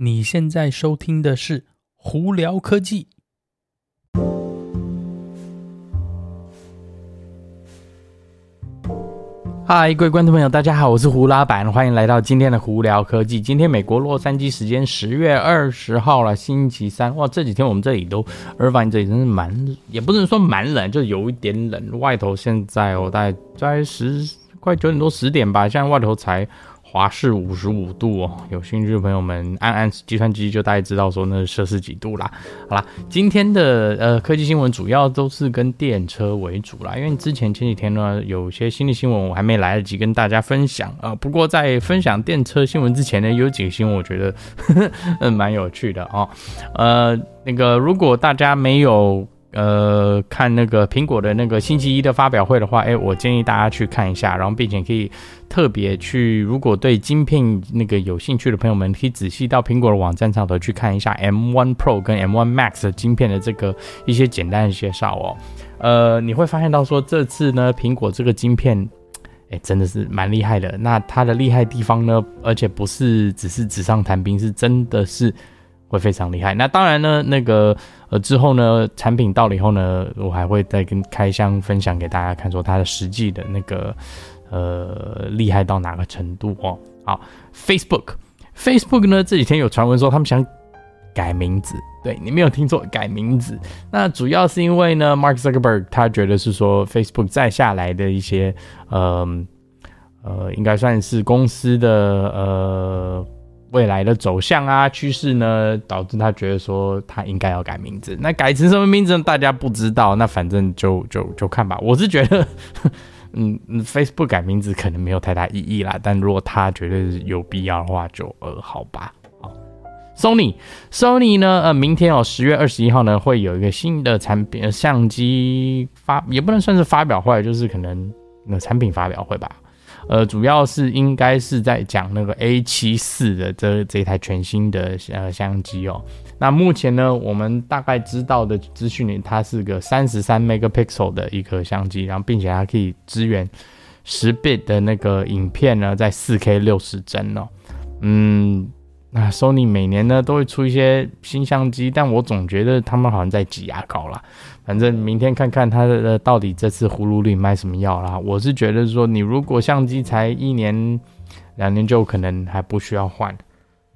你现在收听的是《胡聊科技》。嗨，各位观众朋友，大家好，我是胡老板，欢迎来到今天的《胡聊科技》。今天美国洛杉矶时间十月二十号了，星期三。哇，这几天我们这里都，尔法因这里真是蛮，也不能说蛮冷，就有一点冷。外头现在哦，大概在十快九点多十点吧，现在外头才。华氏五十五度哦，有兴趣的朋友们按按计算机就大概知道说那是摄氏几度啦。好啦，今天的呃科技新闻主要都是跟电车为主啦，因为之前前几天呢有些新的新闻我还没来得及跟大家分享啊、不过在分享电车新闻之前呢，有几个新闻我觉得嗯 蛮有趣的哦。呃，那个如果大家没有。呃，看那个苹果的那个星期一的发表会的话，哎，我建议大家去看一下，然后并且可以特别去，如果对晶片那个有兴趣的朋友们，可以仔细到苹果的网站上头去看一下 M1 Pro 跟 M1 Max 的晶片的这个一些简单的介绍哦。呃，你会发现到说这次呢，苹果这个晶片，哎，真的是蛮厉害的。那它的厉害地方呢，而且不是只是纸上谈兵，是真的是。会非常厉害。那当然呢，那个呃之后呢，产品到了以后呢，我还会再跟开箱分享给大家看，说它的实际的那个呃厉害到哪个程度哦。好，Facebook，Facebook 呢这几天有传闻说他们想改名字，对，你没有听错，改名字。那主要是因为呢，Mark Zuckerberg 他觉得是说 Facebook 再下来的一些呃呃，应该算是公司的呃。未来的走向啊，趋势呢，导致他觉得说他应该要改名字。那改成什么名字？大家不知道。那反正就就就看吧。我是觉得，嗯，Facebook 改名字可能没有太大意义啦。但如果他觉得有必要的话就，呃好吧。好，Sony，Sony 呢，呃，明天哦，十月二十一号呢，会有一个新的产品相机发，也不能算是发表会，就是可能那产品发表会吧。呃，主要是应该是在讲那个 A 七四的这这一台全新的呃相机哦。那目前呢，我们大概知道的资讯里，它是个三十三 megapixel 的一颗相机，然后并且它可以支援十 bit 的那个影片呢，在四 K 六十帧哦。嗯，那 Sony 每年呢都会出一些新相机，但我总觉得他们好像在挤牙膏啦。反正明天看看它的到底这次葫芦里卖什么药啦。我是觉得说，你如果相机才一年两年就可能还不需要换，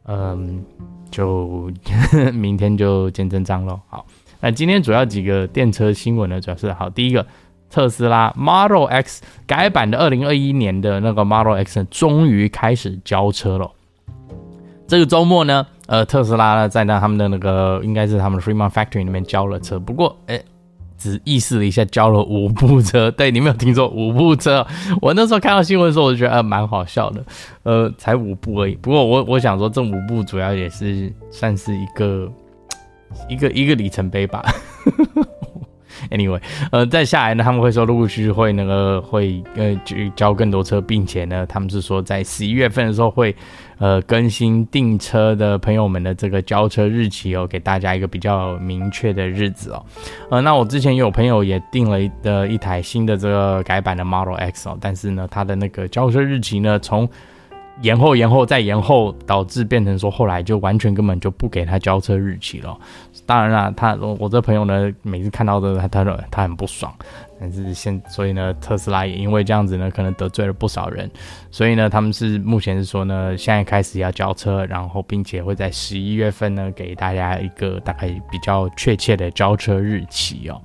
嗯，就 明天就见真章喽。好，那今天主要几个电车新闻呢，主要是好，第一个，特斯拉 Model X 改版的二零二一年的那个 Model X 终于开始交车了。这个周末呢，呃，特斯拉呢在那他们的那个应该是他们 Fremont Factory 里面交了车，不过诶只意识了一下，交了五部车。对，你没有听错，五部车。我那时候看到新闻的时候，我就觉得呃蛮好笑的。呃，才五部而已。不过我我想说，这五部主要也是算是一个一个一个里程碑吧。Anyway，呃，再下来呢，他们会说陆陆续续会那个会呃去交更多车，并且呢，他们是说在十一月份的时候会呃更新订车的朋友们的这个交车日期哦，给大家一个比较明确的日子哦。呃，那我之前有朋友也订了一的一台新的这个改版的 Model X 哦，但是呢，它的那个交车日期呢从延后、延后再延后，导致变成说后来就完全根本就不给他交车日期了。当然啦，他我这朋友呢，每次看到的他他他很不爽，但是现所以呢，特斯拉也因为这样子呢，可能得罪了不少人，所以呢，他们是目前是说呢，现在开始要交车，然后并且会在十一月份呢，给大家一个大概比较确切的交车日期哦。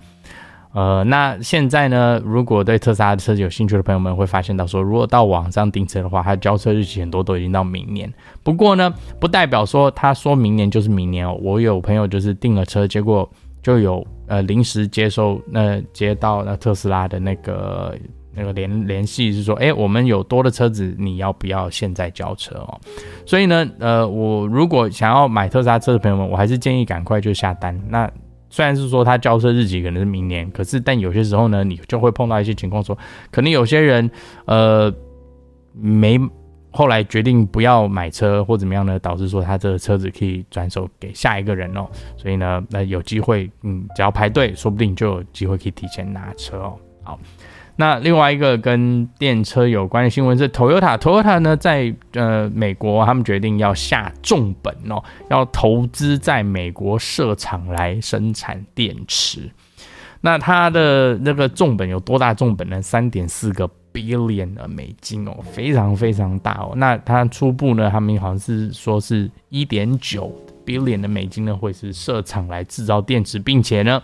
呃，那现在呢，如果对特斯拉的车子有兴趣的朋友们会发现到说，如果到网上订车的话，它交车日期很多都已经到明年。不过呢，不代表说他说明年就是明年哦。我有朋友就是订了车，结果就有呃临时接收那、接到那特斯拉的那个那个联联系，是说，哎，我们有多的车子，你要不要现在交车哦？所以呢，呃，我如果想要买特斯拉车的朋友们，我还是建议赶快就下单。那虽然是说他交车日期可能是明年，可是但有些时候呢，你就会碰到一些情况，说可能有些人呃没后来决定不要买车或怎么样呢，导致说他这个车子可以转手给下一个人哦，所以呢，那有机会，嗯，只要排队，说不定就有机会可以提前拿车哦。好，那另外一个跟电车有关的新闻是，Toyota，Toyota 呢在呃美国，他们决定要下重本哦，要投资在美国设厂来生产电池。那它的那个重本有多大重本呢？三点四个 billion 的美金哦，非常非常大哦。那它初步呢，他们好像是说是一点九 billion 的美金呢，会是设厂来制造电池，并且呢。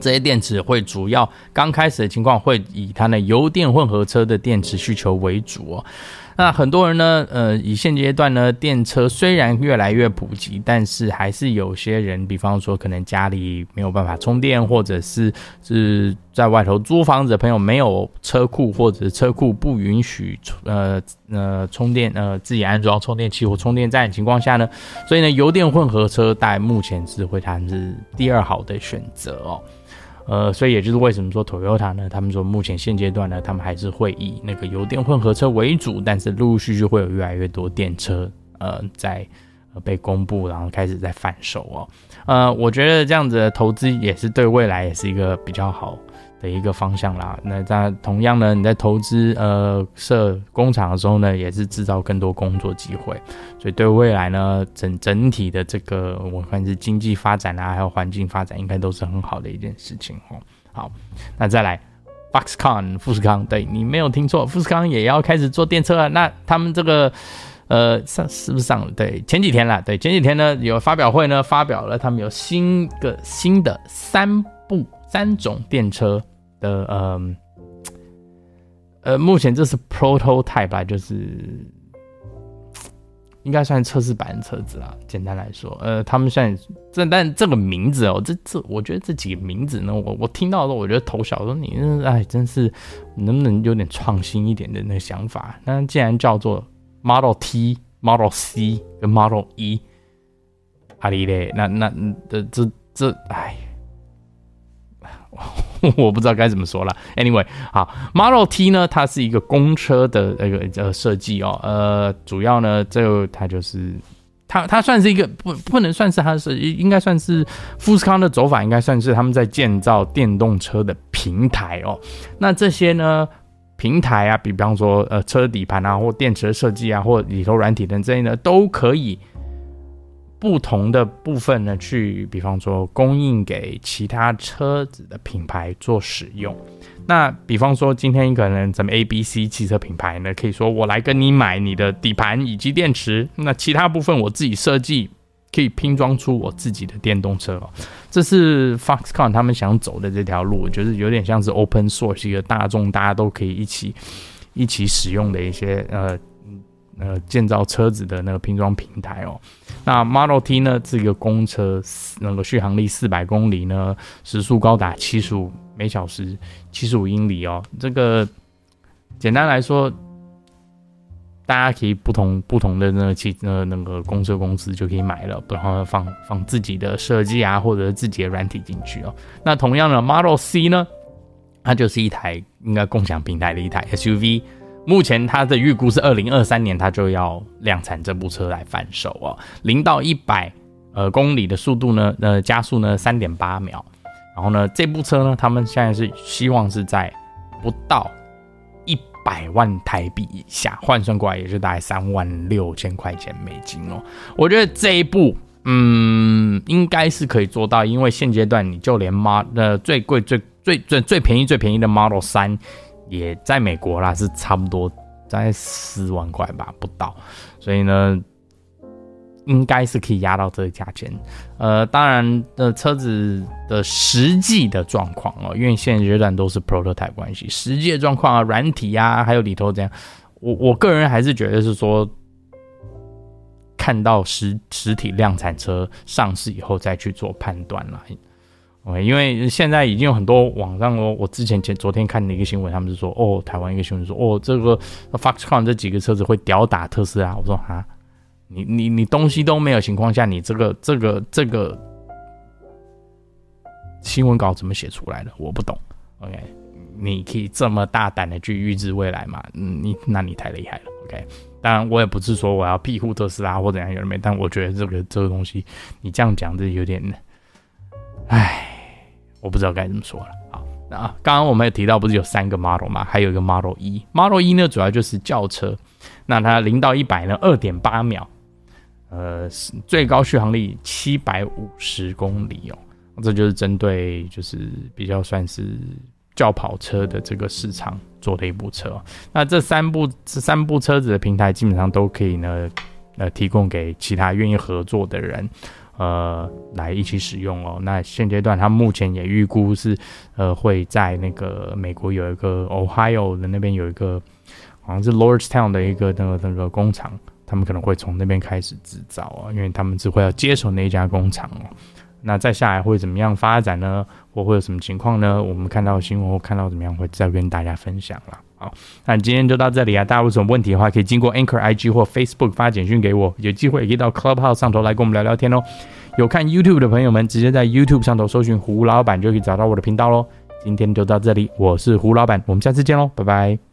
这些电池会主要刚开始的情况会以它的油电混合车的电池需求为主哦。那很多人呢，呃，以现阶段呢，电车虽然越来越普及，但是还是有些人，比方说可能家里没有办法充电，或者是是在外头租房子的朋友没有车库，或者车库不允许呃呃充电呃自己安装充电器或充电站的情况下呢，所以呢，油电混合车大概目前是会谈是第二好的选择哦。呃，所以也就是为什么说 Toyota 呢？他们说目前现阶段呢，他们还是会以那个油电混合车为主，但是陆陆续续会有越来越多电车呃在呃被公布，然后开始在贩售哦。呃，我觉得这样子的投资也是对未来也是一个比较好的一个方向啦。那在同样呢，你在投资呃设工厂的时候呢，也是制造更多工作机会，所以对未来呢整整体的这个我看是经济发展啊，还有环境发展，应该都是很好的一件事情哦。好，那再来，Foxconn 富士康，对，你没有听错，富士康也要开始做电车了。那他们这个呃上是不是上了？对，前几天了，对，前几天呢有发表会呢，发表了他们有新个新的三部三种电车。的呃呃，目前这是 prototype 吧，就是应该算测试版车子啦。简单来说，呃，他们算这但这个名字哦，这这我觉得这几个名字呢，我我听到的时候，我觉得头小，说你哎，真是能不能有点创新一点的那个想法？那既然叫做 Model T、Model C 跟 Model E，阿里嘞，那那这这这哎。我不知道该怎么说了。Anyway，好，Model T 呢，它是一个公车的那个呃设计哦，呃，主要呢，这它就是它它算是一个不不能算是它是应该算是富士康的走法，应该算是他们在建造电动车的平台哦。那这些呢平台啊，比方说呃车底盘啊，或电池的设计啊，或里头软体等这些呢，都可以。不同的部分呢，去比方说供应给其他车子的品牌做使用。那比方说今天可能咱们 A、B、C 汽车品牌呢，可以说我来跟你买你的底盘以及电池，那其他部分我自己设计，可以拼装出我自己的电动车哦。这是 Foxconn 他们想走的这条路，就是有点像是 Open Source 一个大众大家都可以一起一起使用的一些呃。呃，建造车子的那个拼装平台哦，那 Model T 呢，这个公车那个续航力四百公里呢，时速高达七十五每小时七十五英里哦。这个简单来说，大家可以不同不同的那个汽呃那个公车公司就可以买了，然后放放自己的设计啊，或者自己的软体进去哦。那同样的 Model C 呢，它就是一台应该共享平台的一台 SUV。目前它的预估是二零二三年，它就要量产这部车来贩售哦。零到一百呃公里的速度呢，呃加速呢三点八秒。然后呢，这部车呢，他们现在是希望是在不到百万台币以下，换算过来也是大概三万六千块钱美金哦。我觉得这一步，嗯，应该是可以做到，因为现阶段你就连 m 的呃最贵最最最最便宜最便宜的 Model 三。也在美国啦，是差不多在四万块吧，不到，所以呢，应该是可以压到这个价钱。呃，当然的，车子的实际的状况哦，因为现阶段都是 prototype 关系，实际的状况啊，软体啊，还有里头怎样，我我个人还是觉得是说，看到实实体量产车上市以后再去做判断啦。Okay, 因为现在已经有很多网上哦，我之前前昨天看的一个新闻，他们就说哦，台湾一个新闻说哦，这个 Foxconn 这几个车子会吊打特斯拉。我说啊，你你你东西都没有情况下，你这个这个这个新闻稿怎么写出来的？我不懂。OK，你可以这么大胆的去预知未来嘛？嗯，你那你太厉害了。OK，当然我也不是说我要庇护特斯拉或怎样有人没，但我觉得这个这个东西你这样讲，这有点，唉。我不知道该怎么说了。好，啊，刚刚我们也提到，不是有三个 model 嘛？还有一个 Model E，Model E 呢，主要就是轿车。那它零到一百呢，二点八秒，呃，最高续航力七百五十公里哦。这就是针对就是比较算是轿跑车的这个市场做的一部车。那这三部这三部车子的平台基本上都可以呢，呃，提供给其他愿意合作的人。呃，来一起使用哦。那现阶段，他目前也预估是，呃，会在那个美国有一个 Ohio 的那边有一个，好像是 Lordstown 的一个那个那个工厂，他们可能会从那边开始制造啊，因为他们只会要接手那一家工厂哦。那再下来会怎么样发展呢？或会有什么情况呢？我们看到新闻或看到怎么样，会再跟大家分享了。好，那今天就到这里啊！大家有什么问题的话，可以经过 Anchor IG 或 Facebook 发简讯给我，有机会也可以到 Clubhouse 上头来跟我们聊聊天哦。有看 YouTube 的朋友们，直接在 YouTube 上头搜寻胡老板就可以找到我的频道喽。今天就到这里，我是胡老板，我们下次见喽，拜拜。